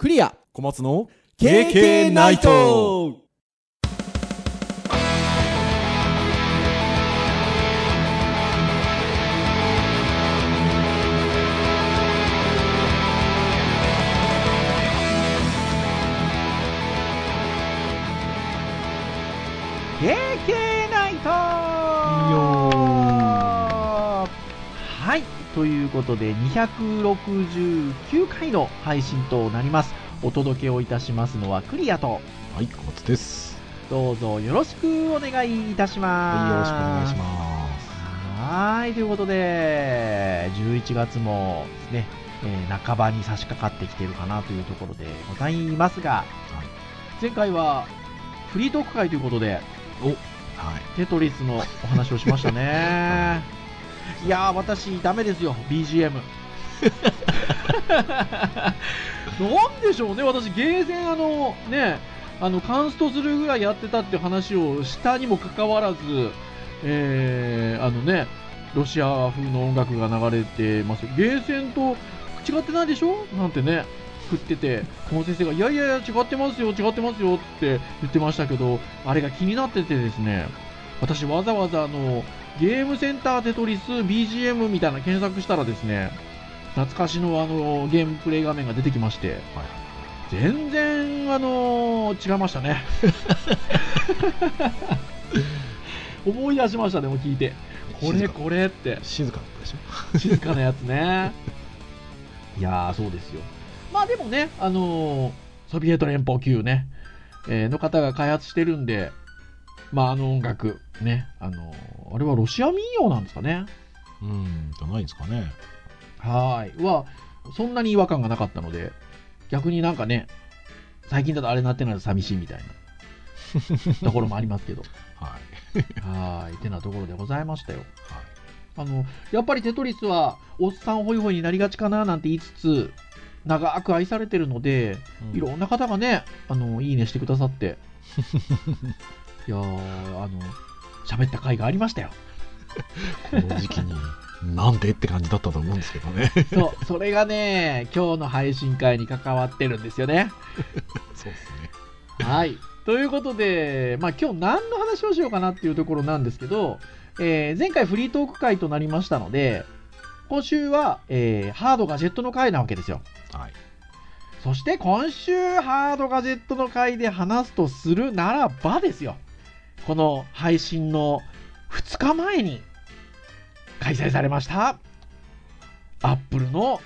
クリア。小松の KK ナイトということで269回の配信となります。お届けをいたしますのはクリアとはい小松です。どうぞよろしくお願いいたします。はいよろしくお願いします。はいということで11月もですね、えー半ばに差し掛かってきているかなというところでございますが、前回はフリートーク会ということではい。テトリスのお話をしましたね。いやー、私、ダメですよ、BGM。なんでしょうね、私、ゲーセン、あの、ね、あの、カンストするぐらいやってたって話をしたにもかかわらず、えー、あのね、ロシア風の音楽が流れてます。ゲーセンと違ってないでしょ？なんてね、振ってて、この先生が、いやいやいや、違ってますよ、違ってますよって言ってましたけど、あれが気になっててですね、私わざわざあの、ゲームセンターテトリス BGM みたいな検索したらですね、懐かしのあの、ゲームプレイ画面が出てきまして、全然あの違いましたね。思い出しましたね、もう聞いて。これこれって。静かだったでしょ？静かなやつね。いやー、そうですよ。まあでもね、あのーソビエト連邦級ね、えーの方が開発してるんで、まああの音楽、ね、あのーあれはロシア民謡なんですかね。うんじゃないですかねはーい。は、そんなに違和感がなかったので、逆になんかね、最近だとあれなってないと寂しいみたいな ところもありますけど。はいはーい。てなところでございましたよ。はいあの、やっぱりテトリスは、おっさんホイホイになりがちかななんて言いつつ、長く愛されてるので、うんいろんな方がね、あの、いいねしてくださって、いやー、あの、喋った回がありましたよ。この時期になんでって感じだったと思うんですけどねそう、それがね、今日の配信会に関わってるんですよね。そうですねはい。ということで、まあ今日何の話をしようかなっていうところなんですけど、えー前回フリートーク会となりましたので、今週は、えーハードガジェットの回なわけですよ。はいそして今週ハードガジェットの回で話すとするならばですよ。この配信の2日前に開催されました、アップルの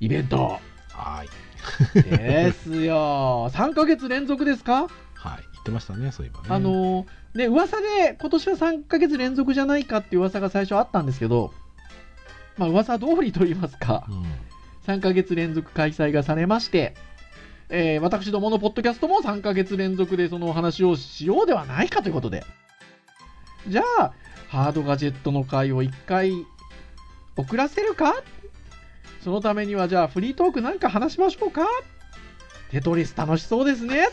イベント。はい。ですよ。3ヶ月連続ですか？はい。言ってましたねそういえばね。あのーね、噂で今年は3ヶ月連続じゃないかっていう噂が最初あったんですけど、まあ噂通りと言いますか、うん。3ヶ月連続開催がされまして、えー私どものポッドキャストも3ヶ月連続でそのお話をしようではないかということで。じゃあ、ハードガジェットの回を1回遅らせるか？そのためにはじゃあフリートークなんか話しましょうか？テトリス楽しそうですね。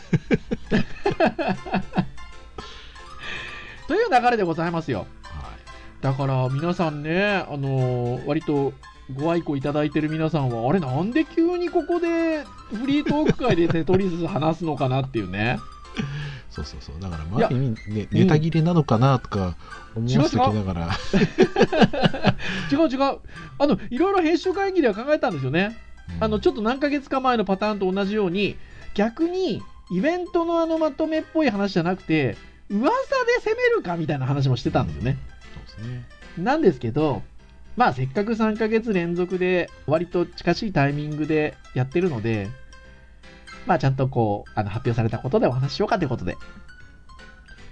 という流れでございますよ。はいだから皆さんね、あのー割とご愛顧いただいてる皆さんは、あれなんで急にここでフリートーク会でテトリス話すのかなっていうね。そうそうそうだからいや前に、ね、ネタ切れなのかなとか思わせてきながら、違う違う。あの、いろいろ編集会議では考えたんですよね。うんあの、ちょっと何ヶ月か前のパターンと同じように、逆にイベントのあのまとめっぽい話じゃなくて、噂で攻めるかみたいな話もしてたんですよね。そうですねなんですけど、まあせっかく3ヶ月連続で割と近しいタイミングでやってるので、まあちゃんとこう、あの発表されたことでお話ししようかということで。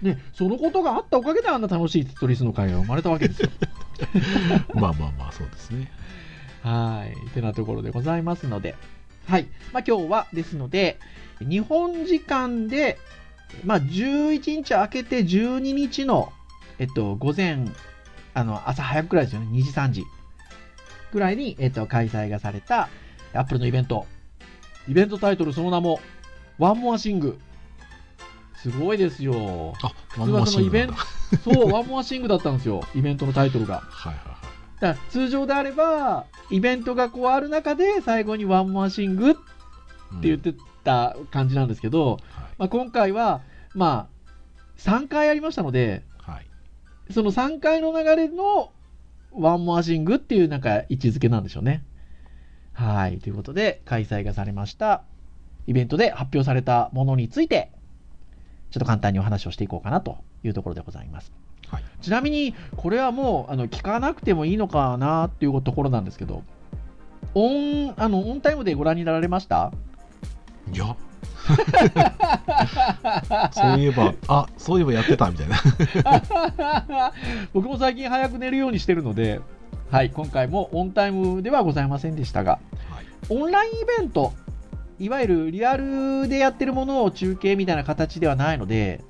ね、そのことがあったおかげであんな楽しいテトリスの会が生まれたわけですよ。まあまあまあそうですねはい。てなところでございますので。はい。まあ今日はですので、日本時間で、まあ11日明けて12日の、えっと、午前、あの、朝早くくらいですよね。2時3時ぐらいに、えっと、開催がされた、アップルのイベント。イベントタイトルその名も、ワンモアシング。すごいですよ。あ普通はそのイベント、そう、 One More Thing だったんですよ。イベントのタイトルが。はいはいはいだから通常であれば、イベントがこうある中で、最後に One More Thing っって言ってた感じなんですけど、はいまあ、今回は、まあ、3回ありましたので、はいその3回の流れの One More Thing っていうなんか位置づけなんでしょうね。はい。ということで、開催がされましたイベントで発表されたものについて、ちょっと簡単にお話をしていこうかなというところでございます。はいちなみに、これはもう、あの、聞かなくてもいいのかなっていうところなんですけど、オン、あの、オンタイムでご覧になられました？いやそういえばあそういえばやってたみたいな。僕も最近早く寝るようにしてるので、はい、今回もオンタイムではございませんでしたが、はい。オンラインイベント、いわゆるリアルでやってるものを中継みたいな形ではないので、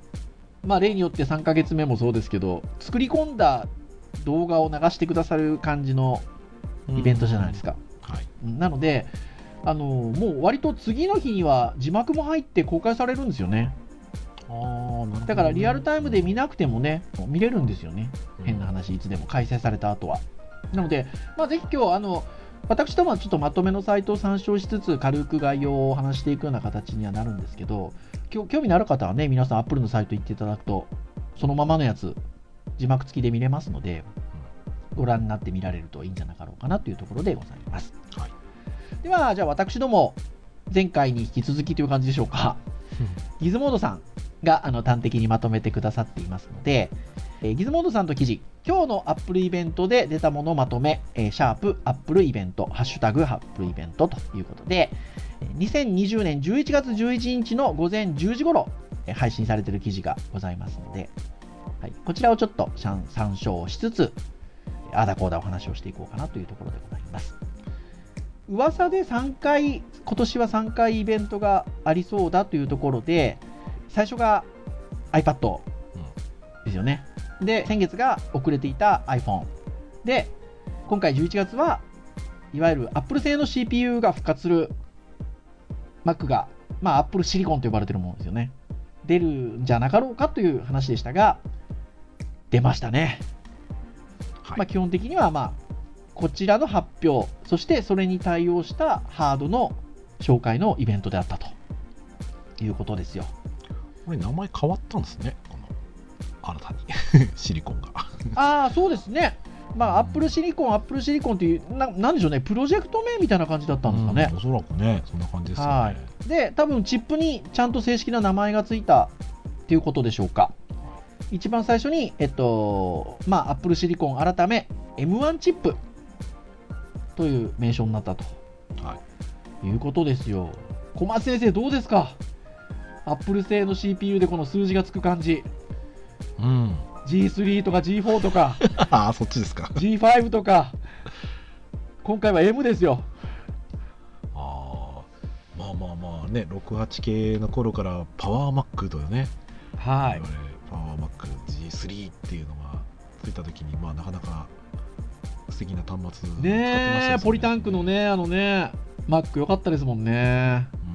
まあ、例によって3ヶ月目もそうですけど、作り込んだ動画を流してくださる感じのイベントじゃないですか。はい。うんなので、あのもう割と次の日には字幕も入って公開されるんですよね。あねだからリアルタイムで見なくてもね、見れるんですよね。変な話、いつでも開催された後は。なので、まあ、ぜひ今日、あの、私どもはちょっとまとめのサイトを参照しつつ、軽く概要を話していくような形にはなるんですけど、興味のある方はね、皆さん、アップルのサイト行っていただくと、そのままのやつ、字幕付きで見れますので、ご覧になって見られるといいんじゃなかろうかなというところでございます。はいでは、じゃあ私ども、前回に引き続きという感じでしょうか。ギズモードさんがあの端的にまとめてくださっていますので、えーギズモードさんと記事、今日のアップルイベントで出たものをまとめ、えーシャープアップルイベント、ハッシュタグアップルイベントということで、えー2020年11月11日の午前10時頃、えー配信されている記事がございますので、はい、こちらをちょっと参参照しつつ、あーだこーだお話をしていこうかなというところでございます。噂で3回、今年は3回イベントがありそうだというところで、最初が iPad ですよね。で、先月が遅れていた iPhone。で、今回11月はいわゆる Apple 製の CPU が復活する Mac が、まあ Apple シリコンと呼ばれてるものですよね。出るんじゃなかろうかという話でしたが、出ましたね。はいまあ、基本的には、まあ、こちらの発表、そしてそれに対応したハードの紹介のイベントであったということですよ。これ名前変わったんですねこの新たに シリコンが ああ、そうですね。まあ、アップルシリコン、アップルシリコンっていう、ななんでしょうね、プロジェクト名みたいな感じだったんですかねうん。おそらくねそんな感じですよねはい。で、多分チップにちゃんと正式な名前がついたっていうことでしょうか。一番最初に、えっと、まあ、アップルシリコン改め M1 チップという名称になったと。はい。いうことですよ。小松先生、どうですか？アップル製の CPU でこの数字がつく感じ。うん。G3 とか G4 とか。ああそっちですか。G5 とか。今回は M ですよ。ああまあまあまあね68系の頃からパワーマックとね。はい。パワーマック G3 っていうのがついた時にまあなかなか素敵な端末ねえ、よポリタンクのね、あのね、Mac 良かったですもんね。うん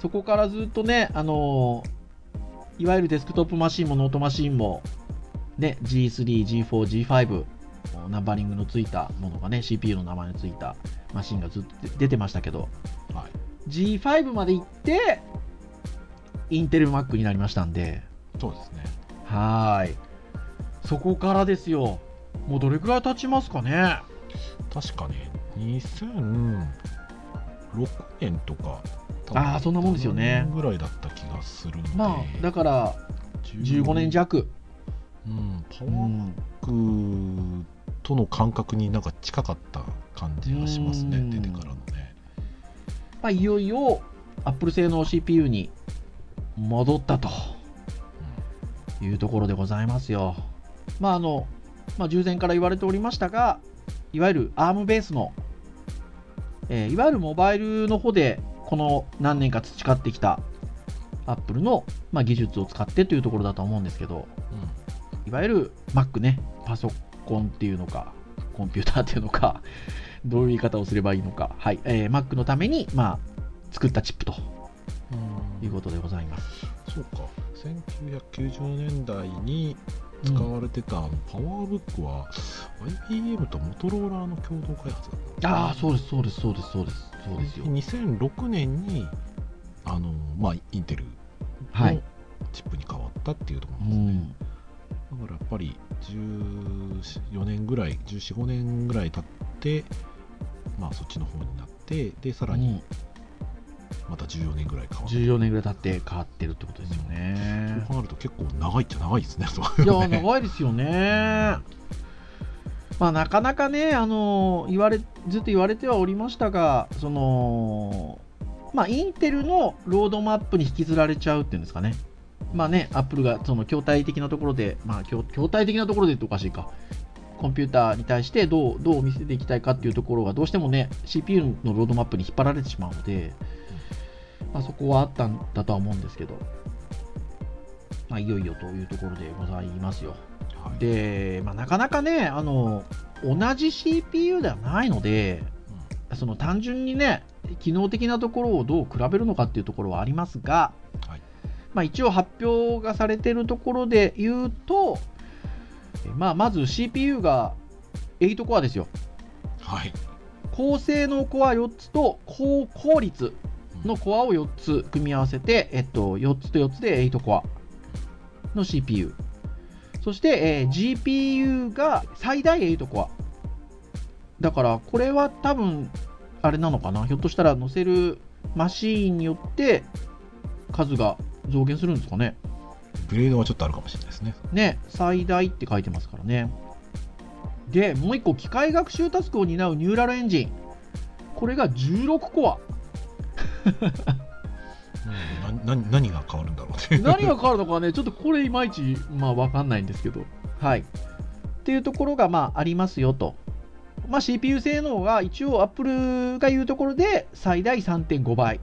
そこからずっとね、あのいわゆるデスクトップマシンもノートマシンも、ね、G3、G4、G5、ナンバリングのついたものがね、CPU の名前のついたマシンがずっと出てましたけど、はい G5 まで行って、インテル Mac になりましたんで、そうですねはーい。そこからですよ。もうどれくらい経ちますかね？確かね2006年とかあーそんなもんですよね7年ぐらいだった気がするのでまあ、だから、15年弱。うんパワーマうんックとの感覚になんか近かった感じがしますねうん出てからのねまあ、いよいよ Apple 製の CPU に戻ったというところでございますよ。まああのまあ、従前から言われておりましたが、いわゆる ARM ベースの、えーいわゆるモバイルの方でこの何年か培ってきた Apple の、まあ、技術を使ってというところだと思うんですけど、いわゆる Mac ね、パソコンっていうのか、コンピューターっていうのか、どういう言い方をすればいいのか、はい、えー Mac のために、まあ、作ったチップとうん。いうことでございます。そうか。1990年代に使われてた、パワーブックは IBM とモトローラーの共同開発だったああ、そうです、そうです、そうです、そうです。そうですよ。2006年にあの、まあ、インテルはいの。チップに変わったっていうところうなんですね、ん。だからやっぱり14年ぐらい1415年ぐらい経ってまあそっちの方になってでさらにうんまた14年ぐらい変わる、14年ぐらい経って変わってるってことですよそうね。考えると結構長いっちゃ長いですねそういや、長いですよね。まあ、なかなかね、あの言われずっと言われてはおりましたが、その、まあ、インテルのロードマップに引きずられちゃうっていうんですかね。まあね、アップルがその筐体的なところで、まあ、筐筐体的なところで言うとおかしいか。コンピューターに対してどうどう見せていきたいかっていうところがどうしてもね CPU のロードマップに引っ張られてしまうので、まあ、そこはあったんだとは思うんですけど、まあ、いよいよというところでございますよ。はい。で、まあ、なかなかね、あの、同じ CPU ではないので、その単純にね、機能的なところをどう比べるのかっていうところはありますが、はい。まあ、一応発表がされているところで言うと、えまあ、まず CPU が8コアですよ。はい。高性能コア4つと高効率のコアを4つ組み合わせて、えっと、4つと4つで8コアの CPU。そして、えー GPU が最大8コア。だから、これは多分、あれなのかな？ひょっとしたら載せるマシーンによって数が増減するんですかね？グレードはちょっとあるかもしれないですねね、最大って書いてますからね。で、もう一個、機械学習タスクを担うニューラルエンジン。これが16コア。なな何が変わるんだろうって何が変わるのかね、ちょっとこれいまいち、まあ、わかんないんですけど。はい。っていうところが、まあ、ありますよと。まあ、CPU 性能が一応、Apple が言うところで最大3.5倍。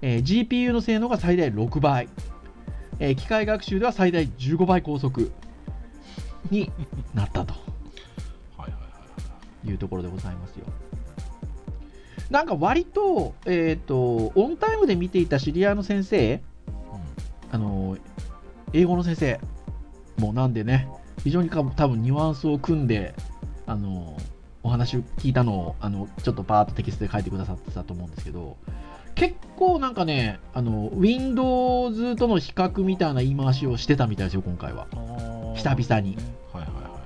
えー GPU の性能が最大6倍。えー機械学習では最大15倍高速になったとはいはいはいいうところでございますよ。なんか割と、えっ、と、オンタイムで見ていた知り合いの先生、あの英語の先生もなんでね非常にか多分ニュアンスを組んであのお話を聞いたのをあのちょっとパーッとテキストで書いてくださってたと思うんですけど結構なんかねあの Windows との比較みたいな言い回しをしてたみたいですよ今回は。はい久々に。はいはいは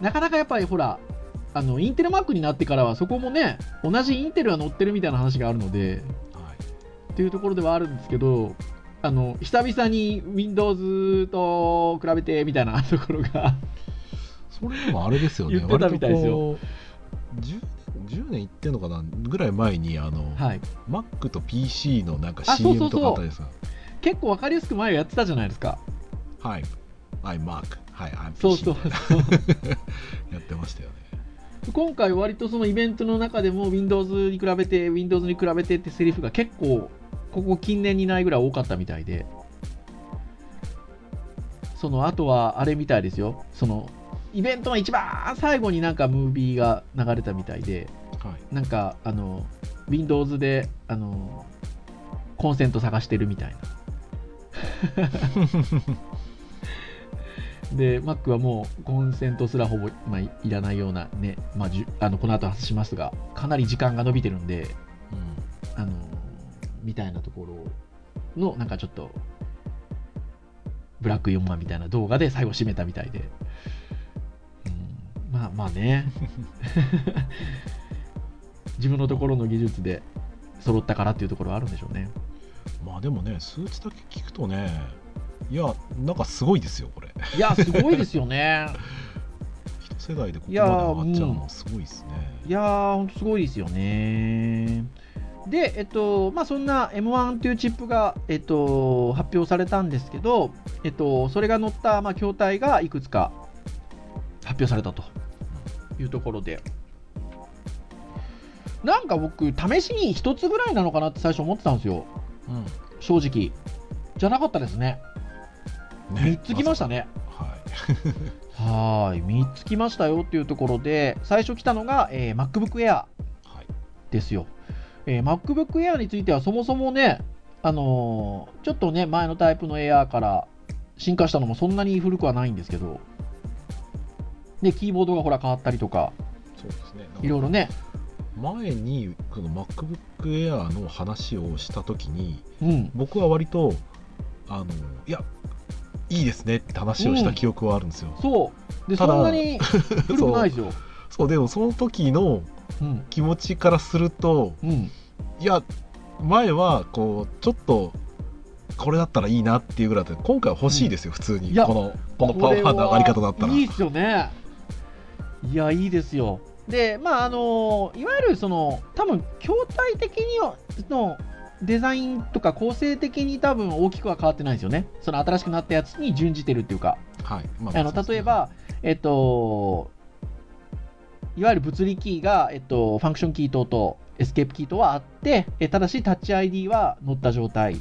い。なかなかやっぱりほらあのインテルマークになってからはそこもね同じインテルが載ってるみたいな話があるのではいっていうところではあるんですけど、あの久々に Windows と比べてみたいな ところが、それでもあれですよね。言ってたみたいですよ。割とこう 10, 10年いってんのかなぐらい前にあの、はい、Mac と PC のなんか CM とかあったですか結構分かりやすく前やってたじゃないですか。はい。I'm Mac はい I'm そうそうそう。やってましたよね今回、割とそのイベントの中でも Windows に比べて、Windows に比べてってセリフが結構、ここ近年にないぐらい多かったみたいで、その後はあれみたいですよ、そのイベントの一番最後になんかムービーが流れたみたいで、はい。なんか、あの、Windows で、あの、コンセント探してるみたいな。で、Mac はもうコンセントすらほぼ、まあ、いいらないようなね、まあ、じゅあのこの後話しますが、かなり時間が伸びてるんで、うんあの、みたいなところの、なんかちょっと、ブラック4万みたいな動画で最後締めたみたいで。うん、まあまあね。自分のところの技術で揃ったからっていうところはあるんでしょうね。まあでもね数値だけ聞くとねいやなんかすごいですよこれいや、すごいですよね。一世代でここまでいやー上がっちゃうのはすごいですねいやー、ほんとすごいですよね。で、えっと、まあ、そんな M1 というチップが、えっと、発表されたんですけど、えっと、それが載った、まあ、筐体がいくつか発表されたというところで、なんか僕、試しに1つぐらいなのかなって最初思ってたんですよ、正直。じゃなかったですね。うん3つ来ましたね。はいはーい、3つ来ましたよっていうところで、最初来たのが、えー MacBook Air。はいですよ。えー MacBook Air についてはそもそもね、あのーちょっとね、前のタイプの Air から進化したのもそんなに古くはないんですけど、で、キーボードがほら変わったりとか、そうですねいろいろね、前にこの MacBook Air の話をした時にうん。僕は割とあのいやいいですねって話をした記憶はあるんですよ、そう。で、そんなに 古くないですよ。そうでもその時のうん。気持ちからするとうん。いや前はこうちょっとこれだったらいいなっていうぐらいで今回は欲しいですよ、普通にいやこのこのパワーの上がり方だったらいいですよね。いや、いいですよ。で、まあ、あの、いわゆるその、多分筐体的にのデザインとか構成的に多分大きくは変わってないですよね。その新しくなったやつに準じてるっていうか。はい、まあの例えば、えっと、いわゆる物理キーが、えっと、ファンクションキー等とエスケープキーとはあって、えただしタッチ ID は乗った状態うん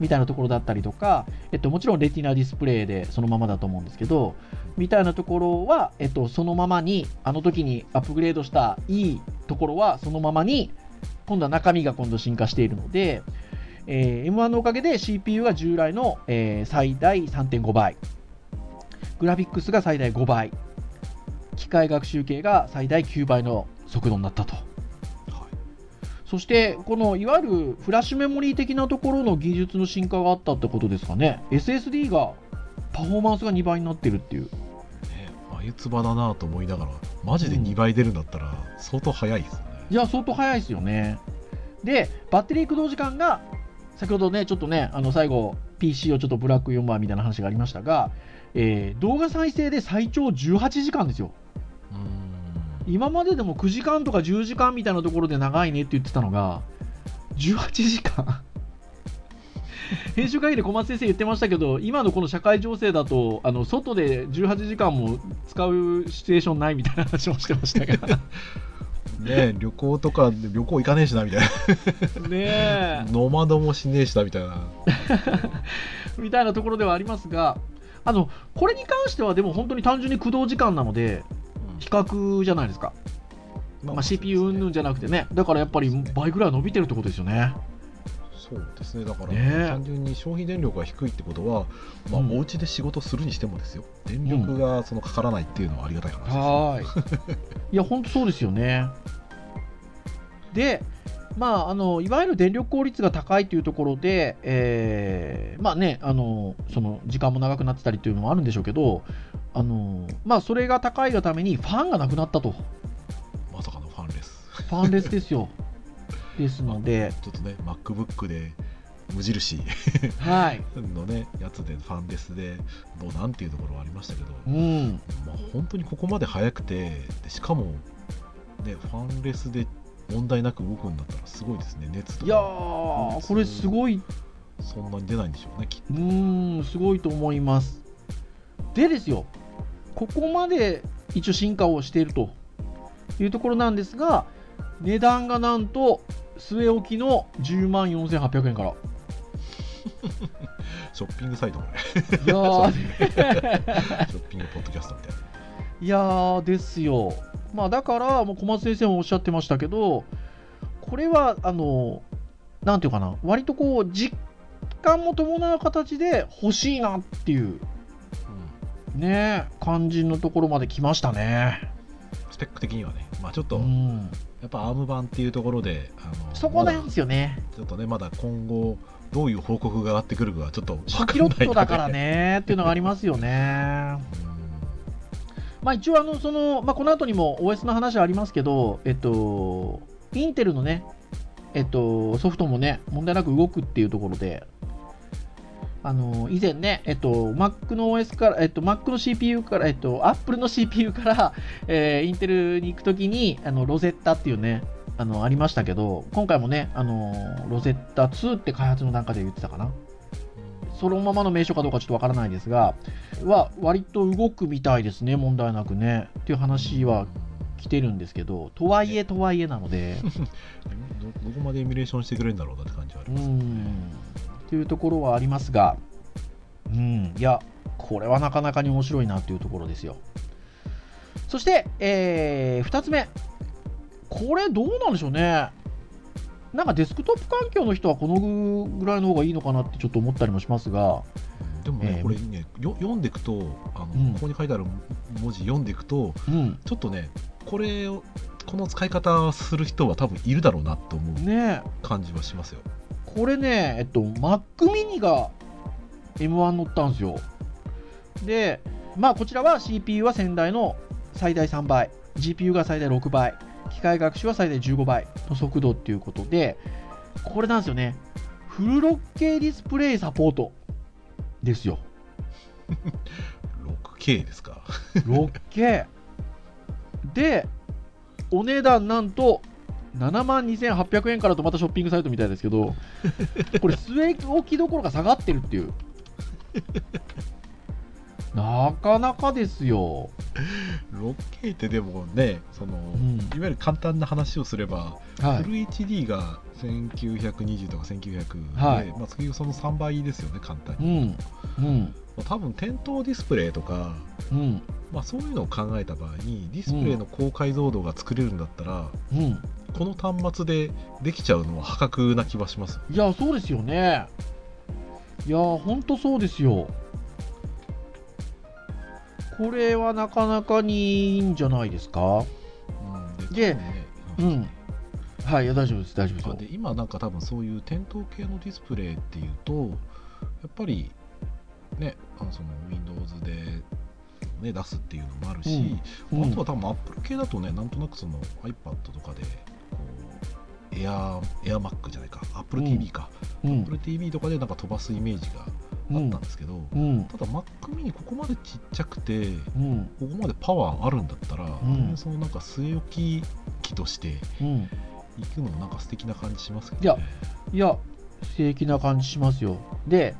みたいなところだったりとか、えっと、もちろんレティナディスプレイでそのままだと思うんですけど、みたいなところは、えっと、そのままに、あの時にアップグレードしたいいところはそのままに、今度は中身が今度進化しているので、えー M1 のおかげで CPU が従来の、えー最大3.5倍、グラフィックスが最大5倍、機械学習系が最大9倍の速度になったと。はいそして、このいわゆるフラッシュメモリー的なところの技術の進化があったってことですかね。SSD がパフォーマンスが2倍になってるっていう。ね、眉唾だなと思いながらマジで2倍出るんだったら相当早いですよね、いや、相当早いですよね。で、バッテリー駆動時間が、先ほどね、ちょっとね、あの最後、PC をちょっとブラック4番みたいな話がありましたが、えー動画再生で最長18時間ですよ。今まででも9時間とか10時間みたいなところで長いねって言ってたのが、18時間 編集会議で小松先生言ってましたけど、今のこの社会情勢だと、あの外で18時間も使うシチュエーションないみたいな話もしてましたが、ね旅行とか旅行行かねえしなみたいねなノマドもしねえしなみたいな。え、みたいなところではありますが、あのこれに関しては、でも本当に単純に駆動時間なので、比較じゃないですか、まあ、CPU 云々じゃなくてね、だからやっぱり倍ぐらいは伸びてるってことですよね。そうですね。だから、ね。え単純に消費電力が低いってことは、まあうん。お家で仕事するにしてもですよ。電力がそのかからないっていうのはありがたい話です、ねはーい。いや、本当そうですよね。で、まあ、あのいわゆる電力効率が高いというところで、えーまあね、あのその時間も長くなってたりというのもあるんでしょうけど、あのまあ、それが高いがためにファンがなくなったと、まさかのファンレス。ファンレスですよ。ですので、ちょっとね MacBook で無印 はい。のねやつでファンレスでどうなんていうところはありましたけど、うん、まあ、本当にここまで速くてでしかも、ね、ファンレスで問題なく動くんだったらすごいですね。熱といやこれすごい。そんなに出ないんでしょうねきっうーん、すごいと思います。でですよ、ここまで一応進化をしているというところなんですが、値段がなんと据え置きの10万4800円から。ショッピングサイトこれいやー、ショッピングポッドキャストみたいな。いやーですよ。まあだから、もう小松先生もおっしゃってましたけど、これは、あの、なんていうかな、割とこう、実感も伴う形で欲しいなっていう、ね、感じのところまで来ましたね。スペック的にはね、まあ、ちょっと、うんやっぱアーム版っていうところであのそこなんまですよね。だちょっとねまだ今後どういう報告が上がってくるかはちょっと分初期ロットだからねっていうのがありますよね。まあ一応あのその、まあ、この後にも OS の話はありますけど、えっと、インテルのね、えっと、ソフトもね、問題なく動くっていうところで、あの以前ね、えっと、Mac の OS から、えっと、Mac の CPU から、えっと、Apple の CPU から、えーインテルに行くときに、あの、 Rosetta っていうね、あの、ありましたけど、今回もね、あの、 Rosetta 2って開発の段階で言ってたかな。そのままの名称かどうかちょっとわからないですが、は割と動くみたいですね、問題なくね。っていう話は来てるんですけど、とはいえとはいえなので、どどこまでエミュレーションしてくれるんだろうなって感じはありうます、ん、っていうところはありますが、うん、いや、これはなかなかに面白いなというところですよ。そして、え2つ目、これどうなんでしょうね。なんかデスクトップ環境の人はこのぐらいの方がいいのかなってちょっと思ったりもしますが、でもね、えー。これねよ読んでいくとあの、うん。ここに書いてある文字読んでいくとうん、ちょっとねこれをこの使い方をする人は多分いるだろうなと思うね感じはしますよこれね、えっと、Mac mini が M1 乗ったんですよ。で、まあ、こちらは CPU は先代の最大3倍、GPU が最大6倍、機械学習は最大15倍の速度っていうことで、これなんですよね、フル 6K ディスプレイサポートですよ。6K ですか 6K。で、お値段なんと7万2800円からとまたショッピングサイトみたいですけど、これ、据え置きどころが下がってるっていう。なかなかですよ。6K ってでもねその、んいわゆる簡単な話をすれば、はい。フル HD が1920とか1900で、はいまあ、次その3倍ですよね簡単うに、ん。うん。まあ多分点灯ディスプレイとか、うん。まあ、そういうのを考えた場合にディスプレイの高解像度が作れるんだったら、うん。この端末でできちゃうのは破格な気はしますいや、そうですよね。いや、ほんとそうですよ。これはなかなかにいいんじゃないですか？うんでねうん。はい、いや大丈夫です、大丈夫ですで今なんか多分そういう点灯系のディスプレイっていうとやっぱりねあのその Windows で、ね、出すっていうのもあるし、うんあとは多分 Apple 系だとねなんとなくその iPad とかでこう Air, AirMac じゃないか Apple TV か、うん。Apple TV とかでなんか飛ばすイメージがあったんですけど、うん。ただ Mac mini ここまでちっちゃくてうん。ここまでパワーあるんだったら、んそのなんか据え置き機としてうん。行くのもなんか素敵な感じしますけどね。いや、素敵な感じしますよ。で、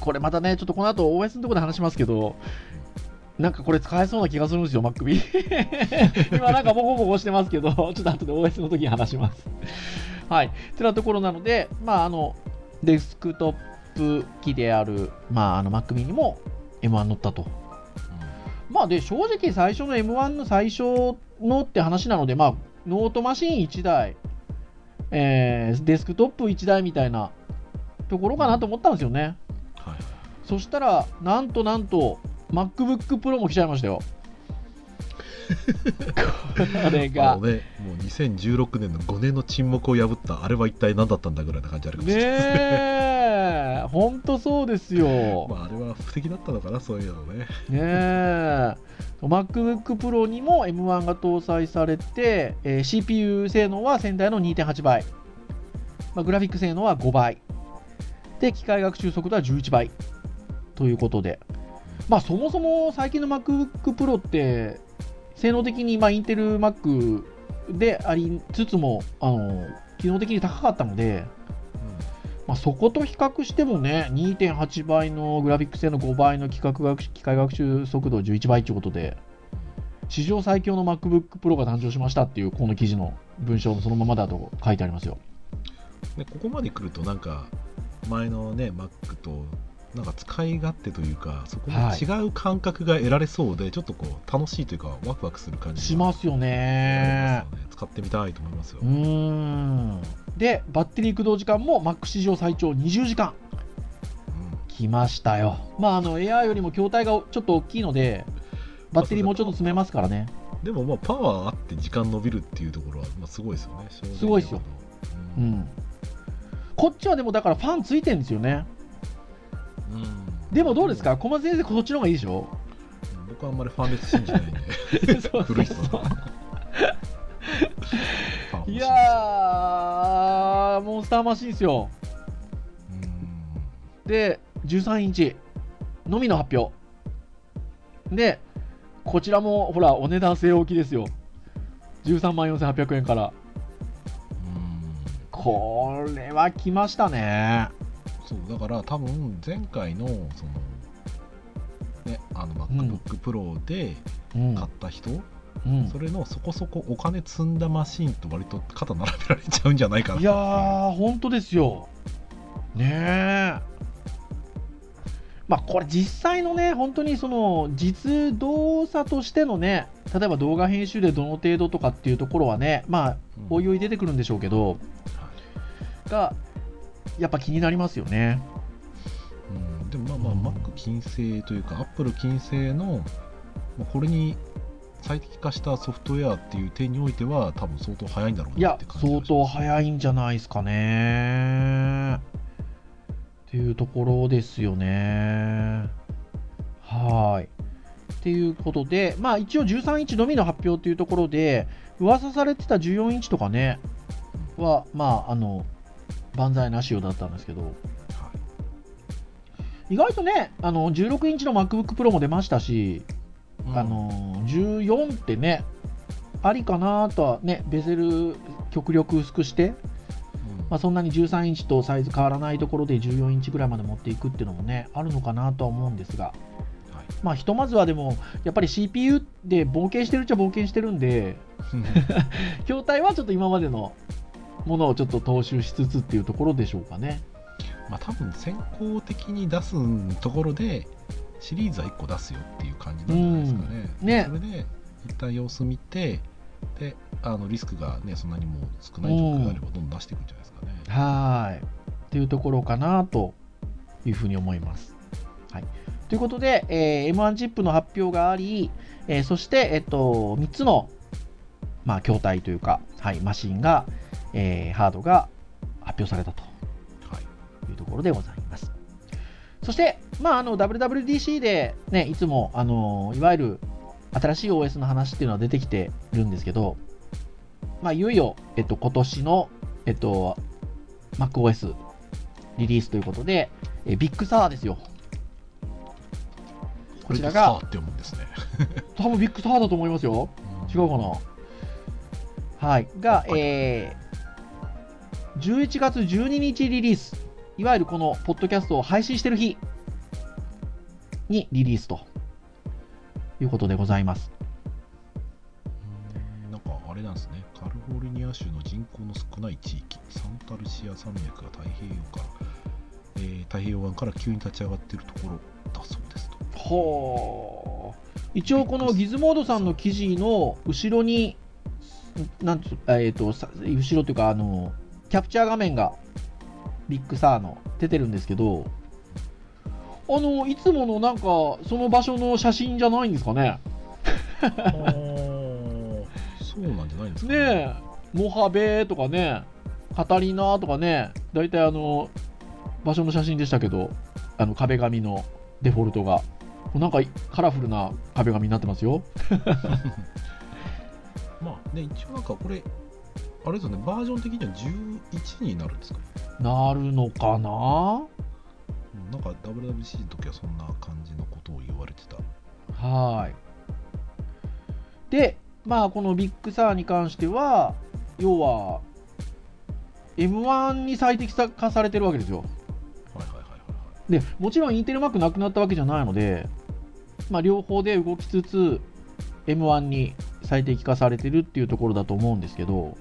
これまたね、ちょっとこの後 OS のところで話しますけど、なんかこれ使えそうな気がするんですよ、Mac mini。今なんかボコボコしてますけど、ちょっと後で OS の時に話します。はい。てなところなので、まあ、あの、デスクトップ機である、まあ、あの Mac mini も M1 乗ったと。まあで、正直最初の M1 の最初のって話なので、まあ、ノートマシン1台、えーデスクトップ1台みたいなところかなと思ったんですよね。はいそしたら、なんとなんと、MacBook Pro も来ちゃいましたよ。これ あがの。ね、もう2016年の5年の沈黙を破ったあれは一体何だったんだぐらいな感じあるかもしねれない、え、ほんとそうですよ。まあ、あれは不敵だったのかなそういうのね。ねえ。MacBook Pro にも M1 が搭載されて、えー CPU 性能は先代の2.8倍、まあ、グラフィック性能は5倍。で機械学習速度は11倍。ということで、まあ、そもそも最近の MacBook Pro って性能的にまあインテル Mac でありつつもあの機能的に高かったので、まあ、そこと比較してもね、2.8倍のグラフィック性の5倍の機械学習機械学習速度11倍ということで、史上最強の MacBook Pro が誕生しましたっていう、この記事の文章のそのままだと書いてありますよ。でここまで来るとなんか前のね Mac となんか使い勝手というかそこもはい違う感覚が得られそうで、ちょっとこう楽しいというかワクワクする感じがしますよねね使ってみたいと思いますよ、うーん。で、バッテリー駆動時間も Mac 史上最長20時間。来ましたよ。まあ、あの、Air よりも筐体がちょっと大きいので、バッテリーもうちょっと詰めますからね。うんでもまあパワーあって時間伸びるっていうところは、まあ、すごいですよねすごいですよううんん。こっちはでもだからファンついてるんですよね。うんでもどうですか？小松先生、こっちの方がいいでしょ？僕はあんまりファンレス信じないんで そう古い人いいやー、モンスターマシンですよ。うんで、13インチのみの発表。で、こちらもほら、お値段据え置きですよ。13万4800円から。これは来ましたね。そうだから多分前回のそのねあの MacBook Pro でうん。買った人、うんそれのそこそこお金積んだマシンと割と肩並べられちゃうんじゃないかないやー、本当ですよ。ねえ。まあ、これ実際のね、本当にその実動作としてのね、例えば動画編集でどの程度とかっていうところはね、まあ、おいおい出てくるんでしょうけど、が、やっぱ気になりますよね。うん、でもまあまあ Mac 金製というか Apple 金製のまあこれに最適化したソフトウェアっていう点においては多分相当早いんだろういやなって感じがします相当早いんじゃないですかね。っていうところですよね。はい。っていうことでまあ一応13インチのみの発表というところで噂されてた14インチとかねはまああの万歳なしよだったんですけどはい。意外とねあの16インチの MacBook Pro も出ましたし、うん。あの14ってねありかなとはねベゼル極力薄くして、うん。まあ、そんなに13インチとサイズ変わらないところで14インチぐらいまで持っていくっていうのもねあるのかなとは思うんですがはい。まあひとまずはでもやっぱり CPU で冒険してるっちゃ冒険してるんで 筐体はちょっと今までのものをちょっと踏襲しつつっていうところでしょうかねまあ多分先行的に出すところでシリーズは1個出すよっていう感じなんじゃないですかね。うんねそれで一旦様子見てであのリスクがねそんなにもう少ない状況であればどんどん出していくんじゃないですかね。はーい。っていうところかなというふうに思います。はい、ということで、えー M1 チップの発表があり、えーそして、えっと、3つの、まあ、筐体というか、はい、マシンが、えーハードが発表されたとはいいうところでございます。そして、まあ、あの WWDC で、ね、いつも、あのいわゆる新しい OS の話っていうのは出てきてるんですけど、まあ、いよいよ、えっと、今年の、えっと、MacOS リリースということで、え Big Sur ですよ。こちらがって読むんですね。多分 Big Sur だと思いますよ。違うかなはい。が、えー、11月12日リリース。いわゆるこのポッドキャストを配信してる日にリリースということでございます。うんなんかあれなんですね。カリフォルニア州の人口の少ない地域、サンタルシア山脈が太平洋から、えー太平洋湾から急に立ち上がっているところだそうですと。ほー一応このギズモードさんの記事の後ろに、なんつえー、とさ後ろというかあの、キャプチャー画面がBig Sur の出てるんですけど、あのいつものなんかその場所の写真じゃないんですかね？そうなんじゃないんですかね？え、モハベとかね、 Catalina とかね、大体あの場所の写真でしたけど、あの壁紙のデフォルトが。なんかカラフルな壁紙になってますよ。まあね、一応なんかこれ、あれですよね、バージョン的には11になるんですか？なるのかな？うんなんか WWC の時はそんな感じのことを言われてた。はーい。で、まあ、この Big Sur に関しては、要は、M1 に最適化されてるわけですよ。はいはいはいはいで、もちろんインテル Mac なくなったわけじゃないので、まあ、両方で動きつつ、M1 に最適化されてるっていうところだと思うんですけど、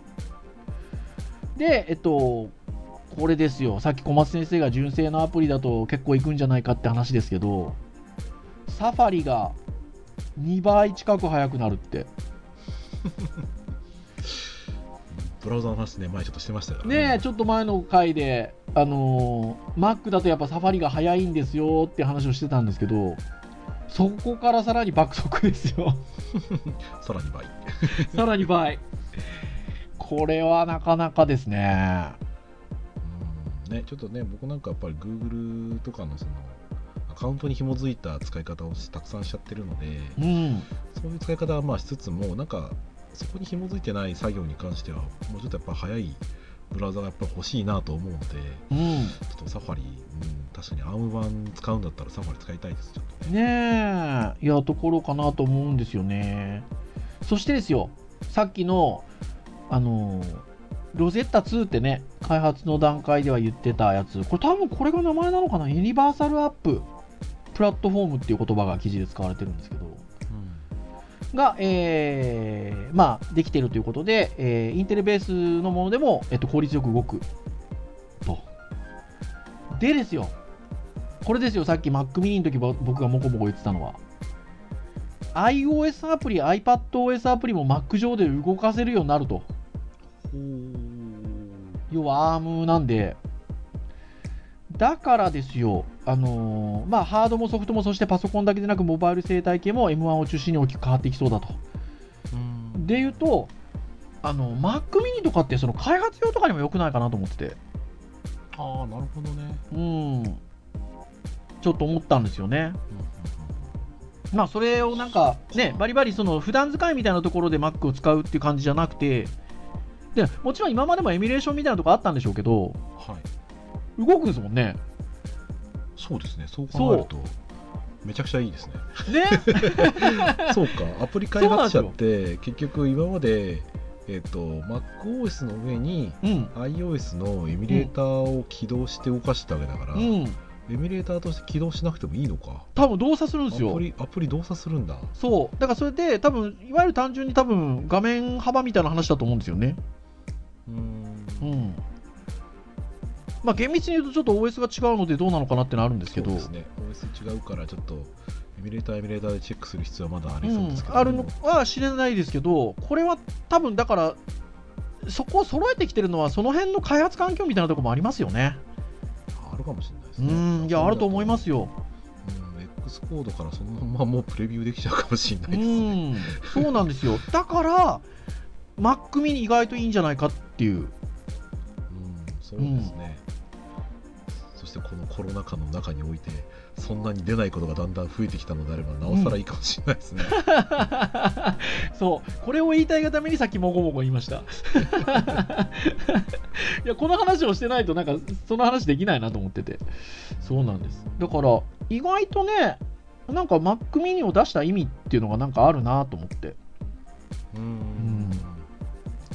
で、えっと、これですよ、さっき小松先生が純正のアプリだと結構いくんじゃないかって話ですけど、サファリが2倍近く速くなるって。ブラウザの話ね、前ちょっとしてましたよねえ、ちょっと前の回で、あのー Mac だとやっぱサファリが速いんですよって話をしてたんですけど、そこからさらに爆速ですよ。さらに倍。さらに倍。これはなかなかですね。うんね、ちょっとね、僕なんかやっぱり Google とかのそのアカウントに紐づいた使い方をしたくさんしちゃってるので、うん。そういう使い方はまあしつつも、なんかそこに紐づいてない作業に関しては、もうちょっとやっぱ早いブラウザがやっぱ欲しいなと思うので、うん。ちょっとサファリ、うん、確かに ARM 版使うんだったらサファリ使いたいです、ちょっとね。ねえ、いや、ところかなと思うんですよね。そしてですよ、さっきの、あのーロゼッタ2ってね、開発の段階では言ってたやつ、これ多分これが名前なのかな？ユニバーサルアップ。プラットフォームっていう言葉が記事で使われてるんですけど、が、えーまあ、できているということで、えーインテルベースのものでも、えっと、効率よく動く。と。でですよ、これですよ、さっき Mac mini の時ぼ僕がもこもこ言ってたのは。iOS アプリ、iPadOS アプリも Mac 上で動かせるようになると。要は ARM なんで、だからですよ、あのーまあ、ハードもソフトも、そしてパソコンだけでなく、モバイル生態系も M1 を中心に大きく変わっていきそうだと。で言うと、あの Mac mini とかってその開発用とかにも良くないかなと思ってて、ああなるほどね、うん、ちょっと思ったんですよね。まあ、それをなんかね、バリバリその普段使いみたいなところで Mac を使うっていう感じじゃなくて、でもちろん今までもエミュレーションみたいなとこあったんでしょうけど、はい。動くんですもんね。そうですね。そう考えるとめちゃくちゃいいですね。ね。そうか。アプリ開発者って結局今までえっ、と MacOS の上にうん、iOS のエミュレーターを起動して動かしたわけだから、うん、エミュレーターとして起動しなくてもいいのか。多分動作するんですアよプ。リアプリ動作するんだ。そう、だからそれで、多分いわゆる単純に多分画面幅みたいな話だと思うんですよね。うーんうん。まあ、厳密に言うとちょっと OS が違うのでどうなのかなってのあるんですけど、そうですね OS 違うからちょっとエミュレーターエミュレーターでチェックする必要はまだあうんりそうですけど、あるのは知れないですけど、これは多分だから、そこを揃えてきてるのは、その辺の開発環境みたいなところもありますよね。あるかもしれないですうねん、いや、あると思いますよ。うん X コードからそのままもうプレビューできちゃうかもしれなういですね、ん、そうなんですよ。だから、Mac mini 意外といいんじゃないかっていう。うん、そうですね、そしてこのコロナ禍の中においてそんなに出ないことがだんだん増えてきたのであればなおさらいいかもしれないですね、そう、これを言いたいがためにさっきもごもご言いました。いや、この話をしてないと、なんか、その話できないなと思ってて。そうなんです。だから、意外とね、なんか Mac mini を出した意味っていうのがなんかあるなと思って、うん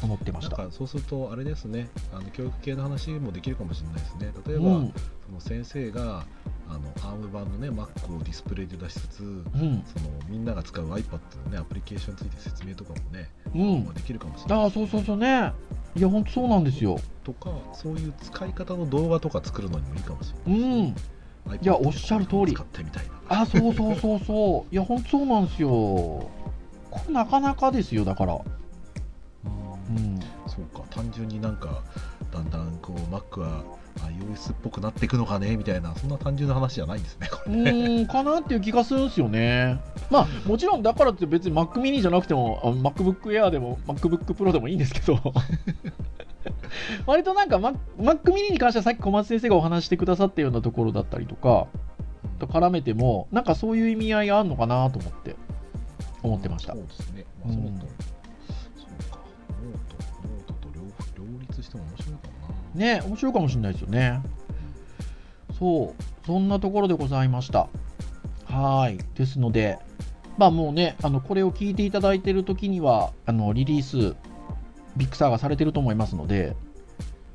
思ってました。なんかそうするとあれですねあの教育系の話もできるかもしれないですね例えば、うん、その先生があのアーム版のね Mac をディスプレイで出しつつうん、そのみんなが使う iPad のねアプリケーションについて説明とかもね、うんまあ。できるかもしれないああ、そうそうそうね。いや、ほんとそうなんですよ。とかそういう使い方の動画とか作るのにもいいかもしれうないん。ですね、いやおっしゃる通り使ってみたいなあそうそうそうそう。いや、ほんとそうなんですよ。これなかなかですよ、だから。うんうん。そうか単純になんかだんだんこう Mac は iOS っぽくなっていくのかねみたいなそんな単純な話じゃないんですねこうれねーん、かなっていう気がするんですよね。まあ、もちろんだからって別に Mac mini じゃなくても、あ MacBook Air でも MacBook Pro でもいいんですけど、割となんか Mac, mini に関してはさっき小松先生がお話してくださったようなところだったりとか、と絡めても、なんかそういう意味合いがあるのかなと思って、思ってましたそう。ですね、まあ、うんそうと、そうかしても面白いかもなね、面白いかもしれないですよね。そう、そんなところでございました。はい。ですので、まあもうね、あのこれを聞いていただいている時には、あのリリース、 Big Sur がされてると思いますので、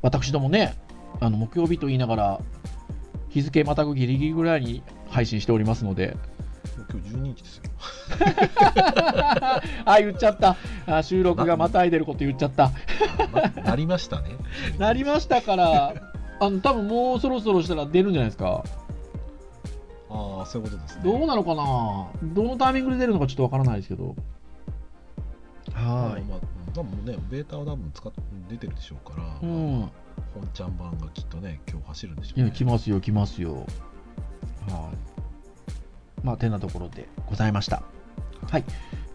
私どもね、あの木曜日と言いながら、日付またぐギリギリぐらいに配信しておりますので、今日12日ですよ あ、言っちゃった。あ収録がまたいでること言っちゃった。ななりましたね なりましたから、あの多分もうそろそろしたら出るんじゃないですか。ああそういうことですねどうなのかな？どのタイミングで出るのかちょっとわからないですけど。はまあ、多分ねベータは多分使っ出てるでしょうから、い。うん。本ちゃん版がきっとね今日走るんでしょいうや、ね来ますよ、来ますよ。はい。まあ、てなところでございました。はい。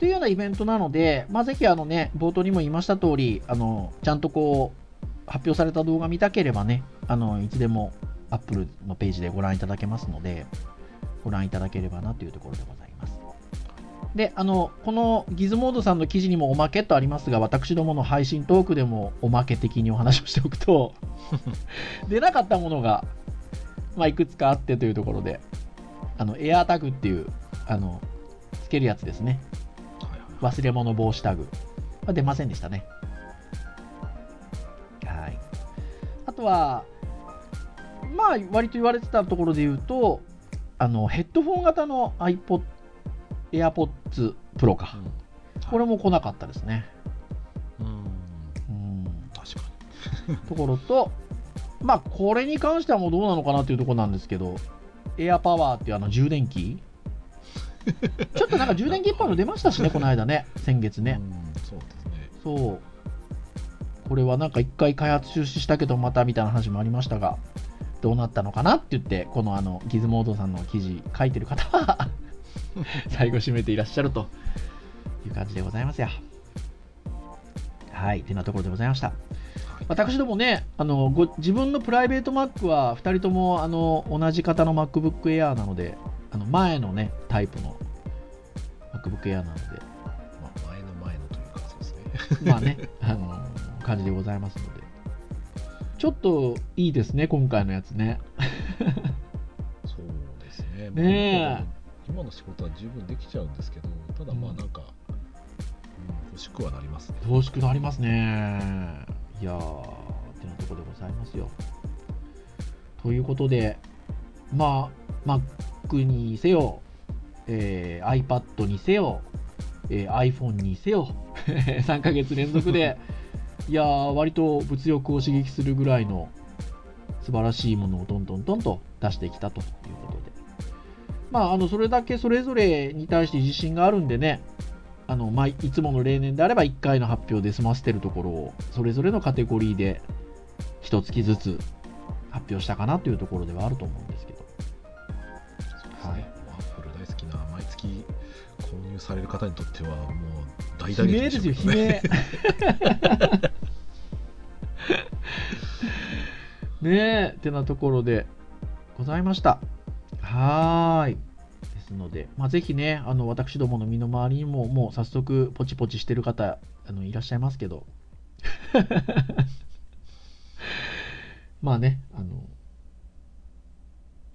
というようなイベントなので、まあ、ぜひ、あのね、冒頭にも言いました通り、あの、ちゃんとこう、発表された動画見たければね、あの、いつでも Apple のページでご覧いただけますので、ご覧いただければなというところでございます。で、あの、このギズモードさんの記事にもおまけとありますが、私どもの配信トークでもおまけ的にお話をしておくと、出なかったものが、まあ、いくつかあってというところで、あの、エアタグっていう、あの、つけるやつですね。はいはい忘れ物防止タグ。は出ませんでしたね。はい。あとは、まあ、割と言われてたところで言うと、あの、ヘッドフォン型の iPod、AirPods Pro か。うんこれも来なかったですね。うんうん。確か ところと、まあ、これに関してはもうどうなのかなというところなんですけど、エアパワーっていうあの充電器ちょっとなんか充電器っぽいの出ましたしね、この間ね、先月にね。うんそうですねそう。これはなんか一回開発中止したけどまたみたいな話もありましたが、どうなったのかなって言って、このあのギズモードさんの記事書いてる方は 最後締めていらっしゃるという感じでございますよ。はい、てなところでございました。私どもね、あのご自分のプライベート Mac は2人ともあの同じ型の MacBook Air なので、あの前のね、タイプの MacBook Air なので、まあ、前の前のというかそうですねまあね、あの感じでございますので、ちょっといいですね、今回のやつね。そうですねねえ今の仕事は十分できちゃうんですけどただまあなんか、うん欲しくはなりますね楽しくなりますね。いやー、ってなところでございますよ。ということで、まあ、Mac にせよ、えー iPad にせよ、えー iPhone にせよ、3ヶ月連続で、いやー、割と物欲を刺激するぐらいの素晴らしいものをトントントンと出してきたということで。まあ、あの、それだけそれぞれに対して自信があるんでね、あの、まあ、いつもの例年であれば1回の発表で済ませてるところを、それぞれのカテゴリーで一月ずつ発表したかなというところではあると思うんですけど。される方にとってはもう大悲打撃鳴ですよ、ね鳴。ねえ、ってなところでございました。はーい。ですので、まあ、ぜひね、あの私どもの身の回りにも、もう早速、ポチポチしてる方あのいらっしゃいますけど、まあね、あの、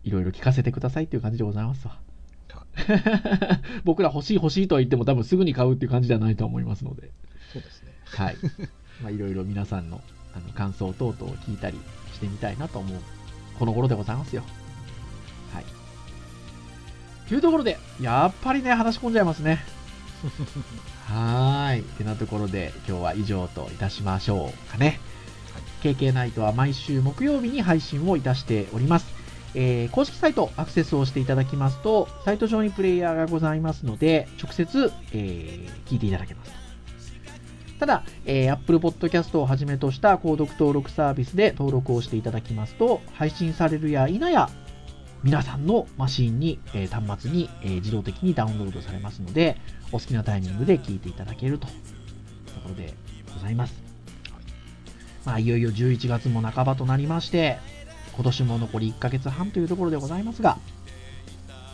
いろいろ聞かせてくださいっていう感じでございますわ。は 僕ら欲しい欲しいとは言っても多分すぐに買うっていう感じではないと思いますので、そうですねはい。まあいろいろ皆さんのあの感想等々を聞いたりしてみたいなと思うこの頃でございますよ。はい。というところで、やっぱりね、話し込んじゃいますね。はーい。ってなところで、今日は以上といたしましょうかね。KK ナイトは毎週木曜日に配信をいたしております。えー公式サイトアクセスをしていただきますと、サイト上にプレイヤーがございますので、直接、えー聞いていただけます。ただ、えー Apple Podcast をはじめとした購読登録サービスで登録をしていただきますと、配信されるや否や、皆さんのマシンに、えー端末に、えー自動的にダウンロードされますので、お好きなタイミングで聞いていただけるというところでございます。まあ、いよいよ11月も半ばとなりまして、今年も残り1ヶ月半というところでございますが、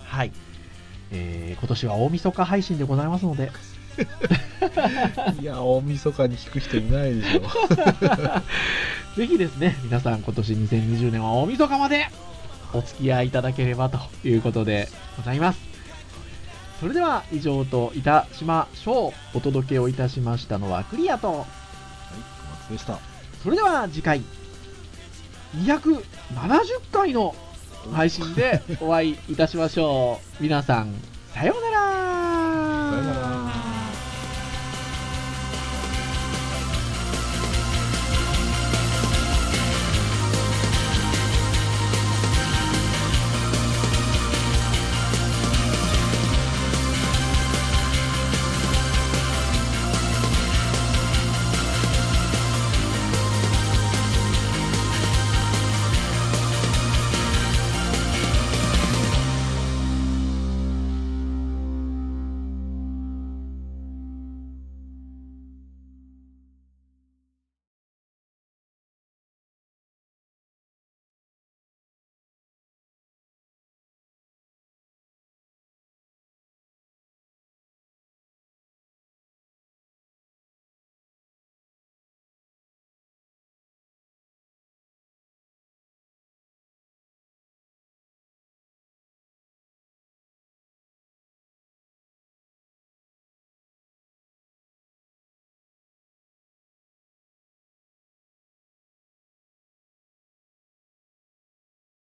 はい。えー今年は大晦日配信でございますので、いや大晦日に聞く人いないでしょ ぜひですね、皆さん今年2020年は大晦日までお付き合いいただければということでございます。それでは以上といたしましょう。お届けをいたしましたのはクリアと、はい小松でしたそれでは次回270回の配信でお会いいたしましょう。皆さん、さようなら